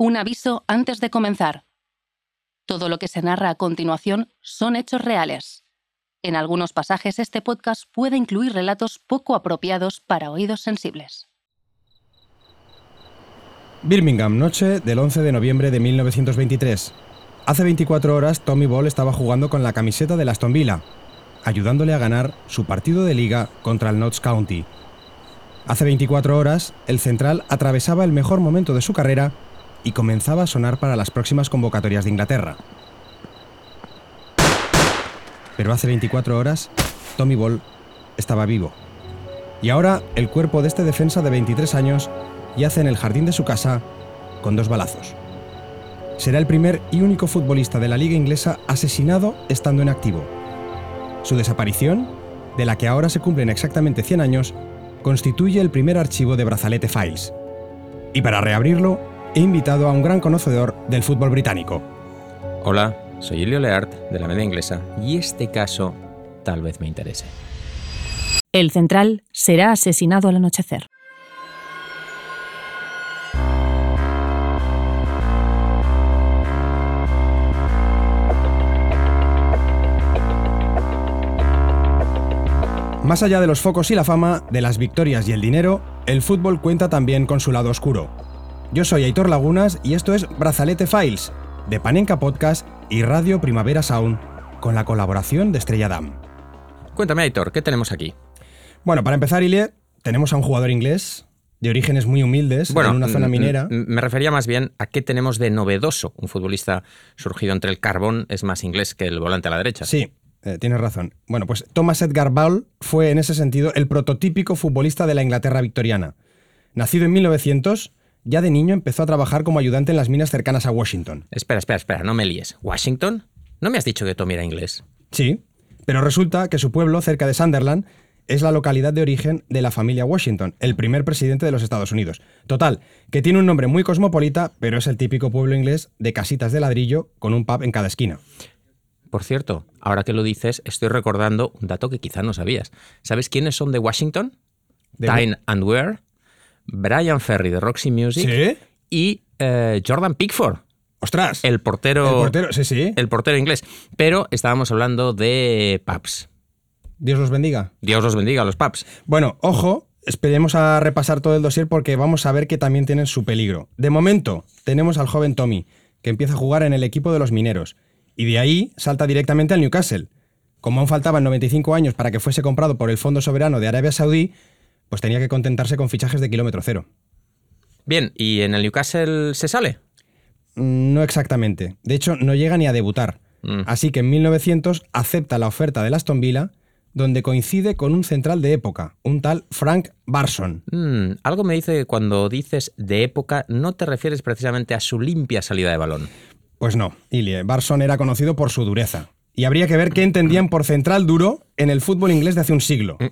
Un aviso antes de comenzar. Todo lo que se narra a continuación son hechos reales. En algunos pasajes este podcast puede incluir relatos poco apropiados para oídos sensibles. Birmingham, noche del 11 de noviembre de 1923. Hace 24 horas Tommy Ball estaba jugando con la camiseta de Aston Villa, ayudándole a ganar su partido de liga contra el Notts County. Hace 24 horas, el central atravesaba el mejor momento de su carrera y comenzaba a sonar para las próximas convocatorias de Inglaterra. Pero hace 24 horas, Tommy Ball estaba vivo. Y ahora el cuerpo de este defensa de 23 años yace en el jardín de su casa con dos balazos. Será el primer y único futbolista de la liga inglesa asesinado estando en activo. Su desaparición, de la que ahora se cumplen exactamente 100 años, constituye el primer archivo de Brazalete Files. Y para reabrirlo, he invitado a un gran conocedor del fútbol británico. Hola, soy Elio Leart de la media inglesa y este caso tal vez me interese. El central será asesinado al anochecer. Más allá de los focos y la fama, de las victorias y el dinero, el fútbol cuenta también con su lado oscuro. Yo soy Aitor Lagunas y esto es Brazalete Files, de Panenka Podcast y Radio Primavera Sound, con la colaboración de Estrella Damm. Cuéntame, Aitor, ¿qué tenemos aquí? Bueno, para empezar, Ile, tenemos a un jugador inglés de orígenes muy humildes en una zona minera. Me refería más bien a qué tenemos de novedoso. Un futbolista surgido entre el carbón es más inglés que el volante a la derecha. Sí, eh, tienes razón. Bueno, pues Thomas Edgar Ball fue en ese sentido el prototípico futbolista de la Inglaterra victoriana. Nacido en 1900, ya de niño empezó a trabajar como ayudante en las minas cercanas a Washington. Espera, espera, espera, no me líes. ¿Washington? ¿No me has dicho que Tommy era inglés? Sí, pero resulta que su pueblo, cerca de Sunderland, es la localidad de origen de la familia Washington, el primer presidente de los Estados Unidos. Total, que tiene un nombre muy cosmopolita, pero es el típico pueblo inglés de casitas de ladrillo con un pub en cada esquina. Por cierto, ahora que lo dices, estoy recordando un dato que quizás no sabías. ¿Sabes quiénes son de Washington? Time and Where, Brian Ferry de Roxy Music y eh, Jordan Pickford. ¡Ostras! El portero. El portero, sí, sí. El portero inglés. Pero estábamos hablando de pubs. Dios los bendiga. Dios los bendiga, los pubs. Bueno, ojo, esperemos a repasar todo el dossier porque vamos a ver que también tienen su peligro. De momento, tenemos al joven Tommy, que empieza a jugar en el equipo de los mineros y de ahí salta directamente al Newcastle. Como aún faltaban 95 años para que fuese comprado por el Fondo Soberano de Arabia Saudí, pues tenía que contentarse con fichajes de kilómetro cero. Bien, ¿y en el Newcastle se sale? Mm, no exactamente. De hecho, no llega ni a debutar. Mm. Así que en 1900 acepta la oferta de Aston Villa, donde coincide con un central de época, un tal Frank Barson. Mm, algo me dice que cuando dices de época no te refieres precisamente a su limpia salida de balón. Pues no, Ilie. Barson era conocido por su dureza. Y habría que ver qué entendían por central duro en el fútbol inglés de hace un siglo. Mm.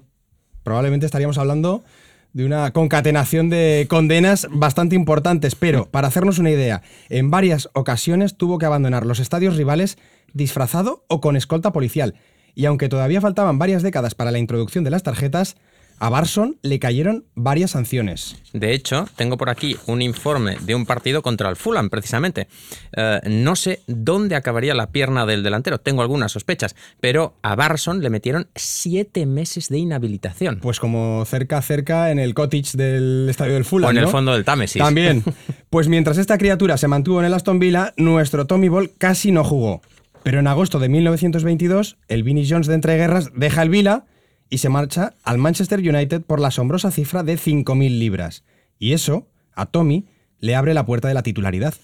Probablemente estaríamos hablando de una concatenación de condenas bastante importantes, pero para hacernos una idea, en varias ocasiones tuvo que abandonar los estadios rivales disfrazado o con escolta policial. Y aunque todavía faltaban varias décadas para la introducción de las tarjetas, a Barson le cayeron varias sanciones. De hecho, tengo por aquí un informe de un partido contra el Fulham, precisamente. Eh, no sé dónde acabaría la pierna del delantero, tengo algunas sospechas, pero a Barson le metieron siete meses de inhabilitación. Pues como cerca, cerca en el cottage del estadio del Fulham. O en el fondo del Támesis. También. Pues mientras esta criatura se mantuvo en el Aston Villa, nuestro Tommy Ball casi no jugó. Pero en agosto de 1922, el Vinnie Jones de entreguerras deja el Villa y se marcha al Manchester United por la asombrosa cifra de 5.000 libras. Y eso, a Tommy, le abre la puerta de la titularidad.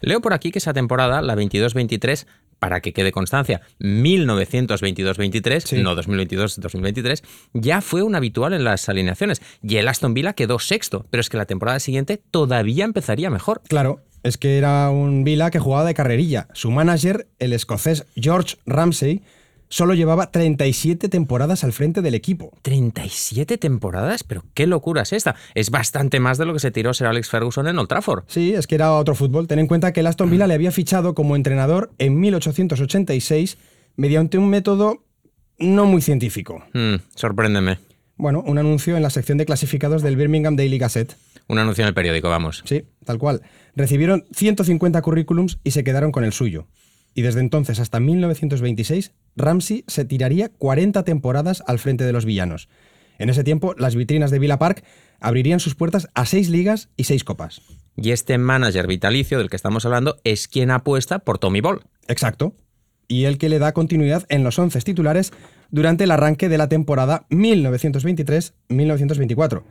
Leo por aquí que esa temporada, la 22-23, para que quede constancia, 1922-23, no 2022-2023, ya fue un habitual en las alineaciones. Y el Aston Villa quedó sexto, pero es que la temporada siguiente todavía empezaría mejor. Claro, es que era un Villa que jugaba de carrerilla. Su manager, el escocés George Ramsey, solo llevaba 37 temporadas al frente del equipo. ¿37 temporadas? Pero qué locura es esta. Es bastante más de lo que se tiró Sir Alex Ferguson en Old Trafford. Sí, es que era otro fútbol. Ten en cuenta que el Aston Villa le había fichado como entrenador en 1886 mediante un método no muy científico. Mm, sorpréndeme. Bueno, un anuncio en la sección de clasificados del Birmingham Daily Gazette. Un anuncio en el periódico, vamos. Sí, tal cual. Recibieron 150 currículums y se quedaron con el suyo. Y desde entonces hasta 1926, Ramsey se tiraría 40 temporadas al frente de los villanos. En ese tiempo, las vitrinas de Villa Park abrirían sus puertas a seis ligas y seis copas. Y este manager vitalicio del que estamos hablando es quien apuesta por Tommy Ball. Exacto. Y el que le da continuidad en los 11 titulares durante el arranque de la temporada 1923-1924,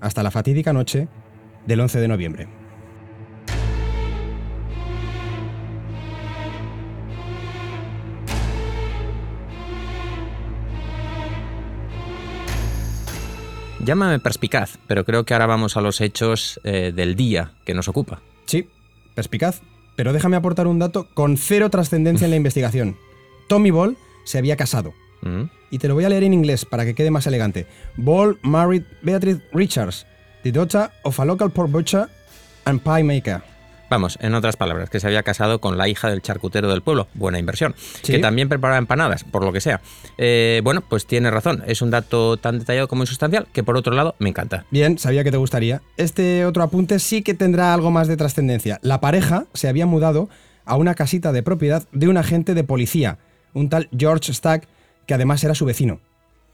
hasta la fatídica noche del 11 de noviembre. Llámame perspicaz, pero creo que ahora vamos a los hechos eh, del día que nos ocupa. Sí, perspicaz. Pero déjame aportar un dato con cero trascendencia en la investigación. Tommy Ball se había casado. Mm. Y te lo voy a leer en inglés para que quede más elegante. Ball married Beatrice Richards, the daughter of a local pork butcher and pie maker. Vamos, en otras palabras, que se había casado con la hija del charcutero del pueblo. Buena inversión. Sí. Que también preparaba empanadas, por lo que sea. Eh, bueno, pues tiene razón. Es un dato tan detallado como insustancial que, por otro lado, me encanta. Bien, sabía que te gustaría. Este otro apunte sí que tendrá algo más de trascendencia. La pareja se había mudado a una casita de propiedad de un agente de policía, un tal George Stack, que además era su vecino.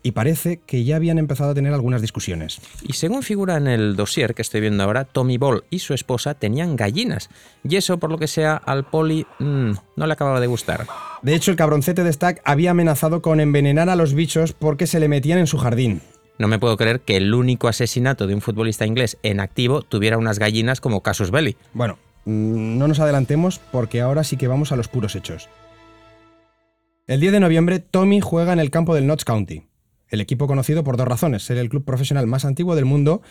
Y parece que ya habían empezado a tener algunas discusiones. Y según figura en el dossier que estoy viendo ahora, Tommy Ball y su esposa tenían gallinas. Y eso, por lo que sea, al poli mm, no le acababa de gustar. De hecho, el cabroncete de Stack había amenazado con envenenar a los bichos porque se le metían en su jardín. No me puedo creer que el único asesinato de un futbolista inglés en activo tuviera unas gallinas como Casus Belli. Bueno, mm, no nos adelantemos porque ahora sí que vamos a los puros hechos. El 10 de noviembre, Tommy juega en el campo del Notts County. El equipo conocido por dos razones, ser el club profesional más antiguo del mundo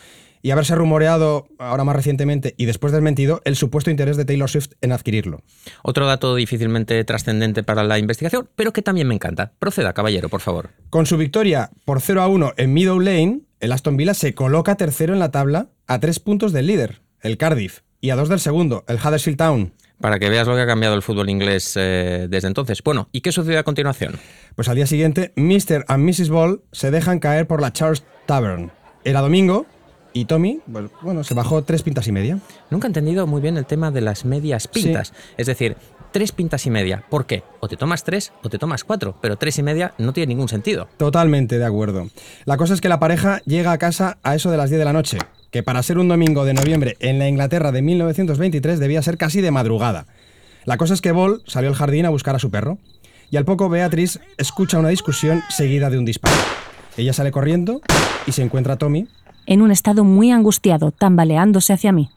y haberse rumoreado ahora más recientemente y después desmentido el supuesto interés de Taylor Swift en adquirirlo. Otro dato difícilmente trascendente para la investigación, pero que también me encanta. Proceda, caballero, por favor. Con su victoria por 0 a 1 en Meadow Lane, el Aston Villa se coloca tercero en la tabla a tres puntos del líder, el Cardiff, y a dos del segundo, el Huddersfield Town. Para que veas lo que ha cambiado el fútbol inglés eh, desde entonces. Bueno, ¿y qué sucedió a continuación? Pues al día siguiente, Mr. and Mrs. Ball se dejan caer por la Charles Tavern. Era domingo y Tommy, bueno, se bajó tres pintas y media. Nunca he entendido muy bien el tema de las medias pintas. Es decir, tres pintas y media. ¿Por qué? O te tomas tres o te tomas cuatro, pero tres y media no tiene ningún sentido. Totalmente de acuerdo. La cosa es que la pareja llega a casa a eso de las 10 de la noche, que para ser un domingo de noviembre en la Inglaterra de 1923 debía ser casi de madrugada. La cosa es que Ball salió al jardín a buscar a su perro, y al poco Beatriz escucha una discusión seguida de un disparo. Ella sale corriendo y se encuentra a Tommy. En un estado muy angustiado, tambaleándose hacia mí.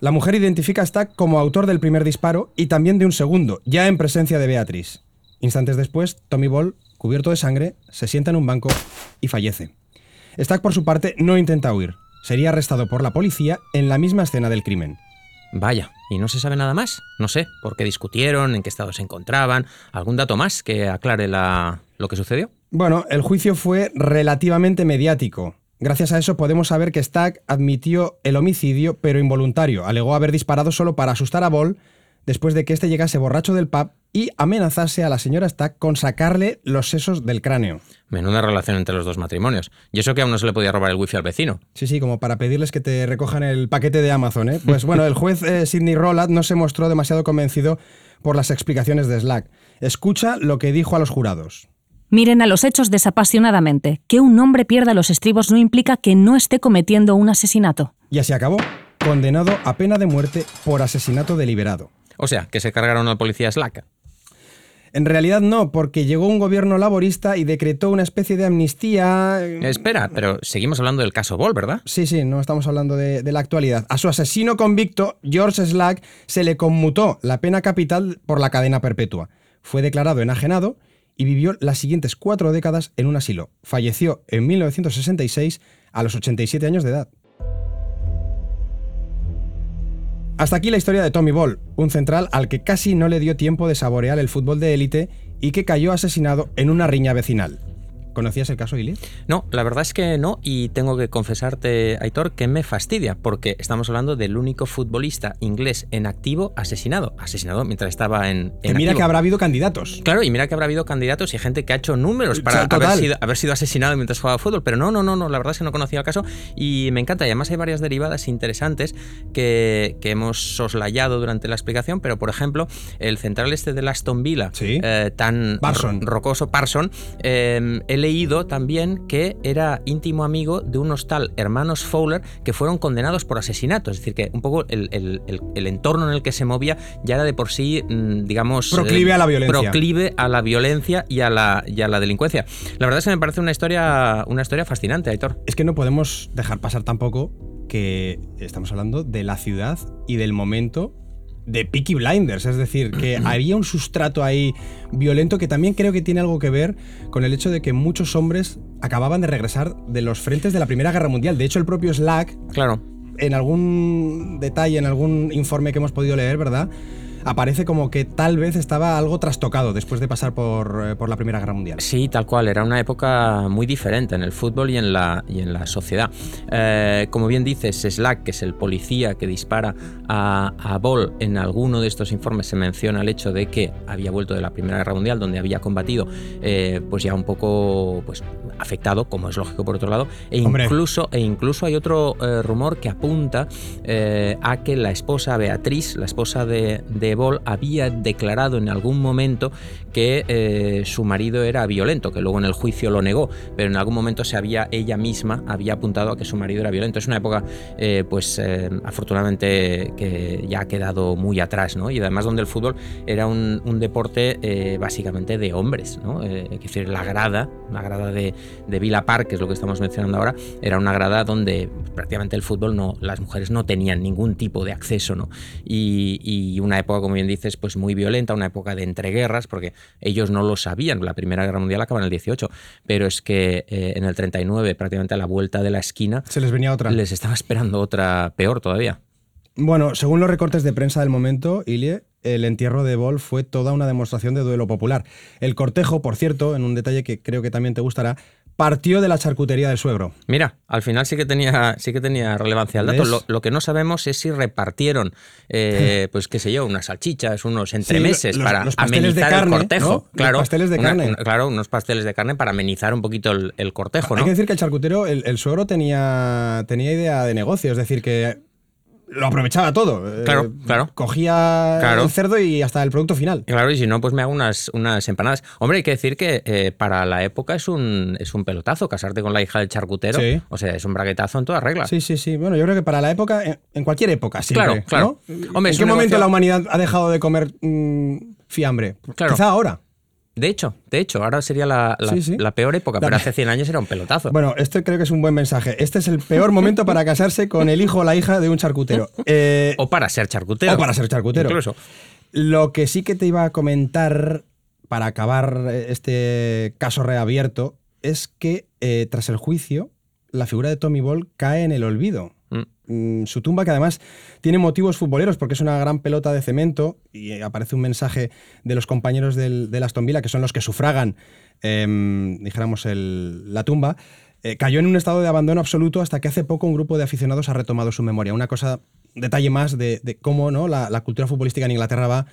La mujer identifica a Stack como autor del primer disparo y también de un segundo, ya en presencia de Beatriz. Instantes después, Tommy Ball, cubierto de sangre, se sienta en un banco y fallece. Stack, por su parte, no intenta huir. Sería arrestado por la policía en la misma escena del crimen. Vaya, ¿y no se sabe nada más? No sé, por qué discutieron, en qué estado se encontraban, algún dato más que aclare la... lo que sucedió. Bueno, el juicio fue relativamente mediático. Gracias a eso podemos saber que Stack admitió el homicidio, pero involuntario. Alegó haber disparado solo para asustar a Ball después de que éste llegase borracho del pub y amenazase a la señora Stack con sacarle los sesos del cráneo. Menuda relación entre los dos matrimonios. Y eso que aún no se le podía robar el wifi al vecino. Sí, sí, como para pedirles que te recojan el paquete de Amazon, ¿eh? Pues bueno, el juez eh, Sidney Rollad no se mostró demasiado convencido por las explicaciones de Slack. Escucha lo que dijo a los jurados. Miren a los hechos desapasionadamente. Que un hombre pierda los estribos no implica que no esté cometiendo un asesinato. Y así acabó, condenado a pena de muerte por asesinato deliberado. O sea, que se cargaron al policía Slack. En realidad no, porque llegó un gobierno laborista y decretó una especie de amnistía. eh, Espera, pero seguimos hablando del caso Ball, ¿verdad? Sí, sí, no estamos hablando de, de la actualidad. A su asesino convicto, George Slack, se le conmutó la pena capital por la cadena perpetua. Fue declarado enajenado y vivió las siguientes cuatro décadas en un asilo. Falleció en 1966 a los 87 años de edad. Hasta aquí la historia de Tommy Ball, un central al que casi no le dio tiempo de saborear el fútbol de élite y que cayó asesinado en una riña vecinal. ¿Conocías el caso, Ili? No, la verdad es que no, y tengo que confesarte, Aitor, que me fastidia, porque estamos hablando del único futbolista inglés en activo asesinado. Asesinado mientras estaba en. en mira activo. que habrá habido candidatos. Claro, y mira que habrá habido candidatos y gente que ha hecho números para haber sido, haber sido, asesinado mientras jugaba fútbol, pero no, no, no, no, la verdad es que no conocía el caso y me encanta. Y además hay varias derivadas interesantes que, que hemos soslayado durante la explicación, pero por ejemplo, el central este de Aston Villa, ¿Sí? eh, tan Parson. rocoso, Parson, eh, he leído también que era íntimo amigo de unos tal hermanos Fowler que fueron condenados por asesinato. Es decir, que un poco el, el, el, el entorno en el que se movía ya era de por sí, mm, digamos... Proclive eh, a la violencia. Proclive a la violencia y a la, y a la delincuencia. La verdad es que me parece una historia, una historia fascinante, Aitor. Es que no podemos dejar pasar tampoco que estamos hablando de la ciudad y del momento de Peaky Blinders, es decir, que había un sustrato ahí violento que también creo que tiene algo que ver con el hecho de que muchos hombres acababan de regresar de los frentes de la Primera Guerra Mundial. De hecho, el propio Slack, claro. en algún detalle, en algún informe que hemos podido leer, ¿verdad? Aparece como que tal vez estaba algo trastocado después de pasar por, eh, por, la Primera Guerra Mundial. Sí, tal cual. Era una época muy diferente en el fútbol y en la, y en la sociedad. Eh, como bien dices, Slack, que es el policía que dispara a, a Ball, en alguno de estos informes se menciona el hecho de que había vuelto de la Primera Guerra Mundial, donde había combatido, eh, pues ya un poco pues, afectado, como es lógico por otro lado, e incluso, e incluso hay otro eh, rumor que apunta a que la esposa Beatriz, la esposa de, de Ball había declarado en algún momento que eh, su marido era violento, que luego en el juicio lo negó, pero en algún momento se había ella misma había apuntado a que su marido era violento. Es una época, eh, pues eh, afortunadamente que ya ha quedado muy atrás, ¿no? Y además donde el fútbol era un, un deporte eh, básicamente de hombres, ¿no? es decir, la grada, la grada de, de Villa Park, que es lo que estamos mencionando ahora, era una grada donde prácticamente el fútbol no, las mujeres no tenían ningún tipo de acceso, ¿no? Y, y una época como bien dices, pues muy violenta, una época de entreguerras, porque ellos no lo sabían, la Primera Guerra Mundial acaba en el 18, pero es que eh, en el 39, prácticamente a la vuelta de la esquina, se les venía otra. Les estaba esperando otra peor todavía. Bueno, según los recortes de prensa del momento, Ilie, el entierro de Ball fue toda una demostración de duelo popular. El cortejo, por cierto, en un detalle que creo que también te gustará, partió de la charcutería del suegro. Mira, al final sí que tenía, sí que tenía relevancia el dato. Lo, lo, que no sabemos es si repartieron, eh, pues qué sé yo, unas salchichas, unos entremeses sí, los, para los amenizar carne, el cortejo. ¿no? Claro, los pasteles de una, carne. Una, claro, unos pasteles de carne para amenizar un poquito el, el cortejo, ¿no? Hay que decir que el charcutero, el, el suegro tenía, tenía idea de negocio, es decir, que lo aprovechaba todo. Claro, eh, claro. Cogía claro. el cerdo y hasta el producto final. Claro, y si no, pues me hago unas, unas empanadas. Hombre, hay que decir que eh, para la época es un, es un pelotazo casarte con la hija del charcutero. Sí. O sea, es un braguetazo en toda regla. Sí, sí, sí. Bueno, yo creo que para la época, en, en cualquier época, siempre. Claro, claro. ¿no? Hombre, ¿En qué momento negocio... la humanidad ha dejado de comer mmm, fiambre? Claro. Quizá ahora. De hecho, de hecho, ahora sería la, la, sí, sí. la peor época, La- pero hace 100 años era un pelotazo. Bueno, este creo que es un buen mensaje. Este es el peor momento para casarse con el hijo o la hija de un charcutero. Eh, o para ser charcutero. o para ser charcutero. Incluso. Lo que sí que te iba a comentar para acabar este caso reabierto es que eh, tras el juicio, la figura de Tommy Ball cae en el olvido. Mm. Su tumba, que además tiene motivos futboleros, porque es una gran pelota de cemento, y aparece un mensaje de los compañeros del, del Aston Villa, que son los que sufragan, eh, dijéramos, el, la tumba. Eh, cayó en un estado de abandono absoluto hasta que hace poco un grupo de aficionados ha retomado su memoria. Una cosa, detalle más de, cómo ¿no? la, la cultura futbolística en Inglaterra va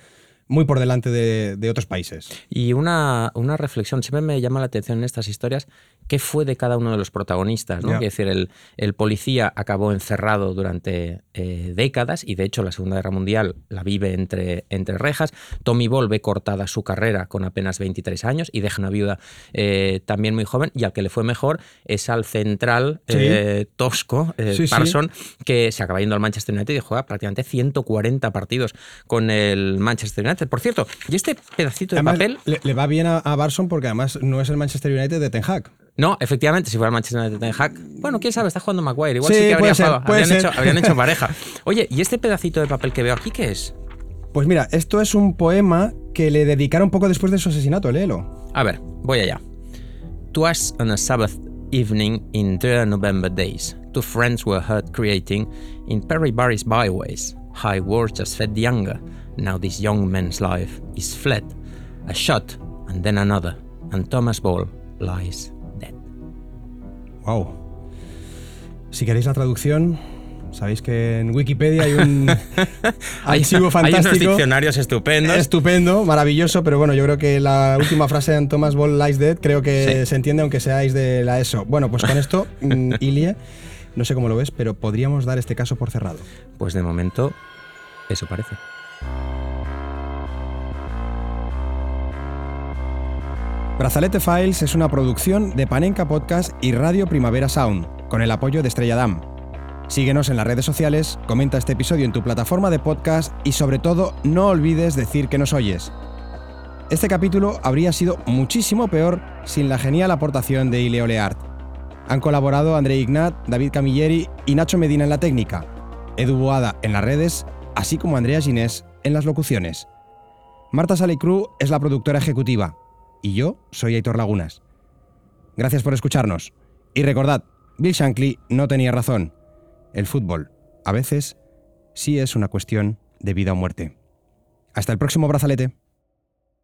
muy por delante de, de, otros países. Y una, una, reflexión, siempre me llama la atención en estas historias, ¿qué fue de cada uno de los protagonistas? ¿no? Es decir, el, el, policía acabó encerrado durante eh, décadas y de hecho la Segunda Guerra Mundial la vive entre, entre rejas. Tommy Ball ve cortada su carrera con apenas 23 años y deja una viuda eh, también muy joven y al que le fue mejor es al central Sí. eh, tosco, Sí, sí. Parson, que se acaba yendo al Manchester United y juega prácticamente 140 partidos con el Manchester United. Por cierto, y este pedacito de Además, papel... Le, le va bien a, a Barson porque además no es el Manchester United de Ten Hag. No, efectivamente, si fuera el Manchester United Ten Hag, bueno, quién sabe, está jugando Maguire. Igual Sí, sí, que habría ser, jugado, habrían, hecho, habrían hecho pareja. Oye, ¿y este pedacito de papel que veo aquí qué es? Pues mira, esto es un poema que le dedicaron poco después de su asesinato, léelo. A ver, voy allá. Twas on a Sabbath evening in drear November days, two friends were heard creating in Perry Barry's byways. High words just fed the younger. Now this young man's life is fled. A shot, and then another, and Thomas Ball lies Wow. Si queréis la traducción, sabéis que en Wikipedia hay un archivo fantástico. Hay unos diccionarios estupendos. Estupendo, maravilloso, pero bueno, yo creo que la última frase de Thomas Ball Lies Dead creo que se entiende aunque seáis de la ESO. Bueno, pues con esto, mm, Ilie, no sé cómo lo ves, pero podríamos dar este caso por cerrado. Pues de momento, eso parece. Brazalete Files es una producción de Panenka Podcast y Radio Primavera Sound, con el apoyo de Estrella Damm. Síguenos en las redes sociales, comenta este episodio en tu plataforma de podcast y sobre todo no olvides decir que nos oyes. Este capítulo habría sido muchísimo peor sin la genial aportación de Ileo Leart. Han colaborado André Ignat, David Camilleri y Nacho Medina en la técnica, Edu Boada en las redes, así como Andrea Ginés en las locuciones. Marta Salicru es la productora ejecutiva y yo soy Aitor Lagunas. Gracias por escucharnos. Y recordad, Bill Shankly no tenía razón. El fútbol, a veces, sí es una cuestión de vida o muerte. Hasta el próximo brazalete.